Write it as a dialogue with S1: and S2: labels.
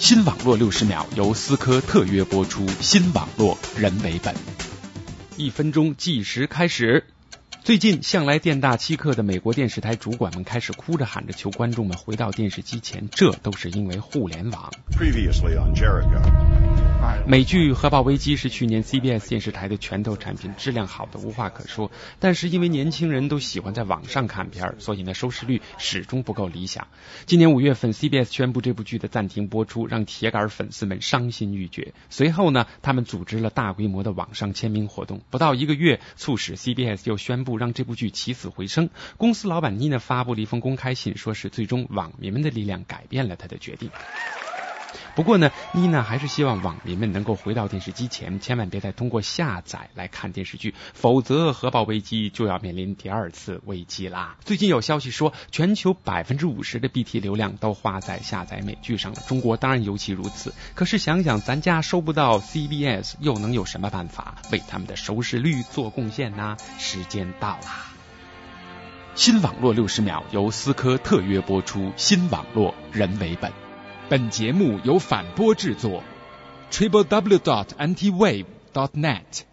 S1: 新网络六十秒由思科特约播出，新网络人为本。一分钟计时开始。最近向来店大欺客的美国电视台主管们开始哭着喊着求观众们回到电视机前，这都是因为互联网。美剧《核爆危机》是去年 CBS 电视台的拳头产品，质量好的无话可说。但是因为年轻人都喜欢在网上看片儿，所以呢收视率始终不够理想。今年五月份，CBS 宣布这部剧的暂停播出，让铁杆粉丝们伤心欲绝。随后呢，他们组织了大规模的网上签名活动，不到一个月，促使 CBS 又宣布让这部剧起死回生。公司老板妮呢发布了一封公开信，说是最终网民们的力量改变了他的决定。不过呢，妮娜还是希望网民们能够回到电视机前，千万别再通过下载来看电视剧，否则核爆危机就要面临第二次危机啦。最近有消息说，全球百分之五十的 BT 流量都花在下载美剧上了，中国当然尤其如此。可是想想咱家收不到 CBS，又能有什么办法为他们的收视率做贡献呢？时间到啦！新网络六十秒由思科特约播出，新网络人为本。本节目由反播制作，triple w dot anti wave dot net。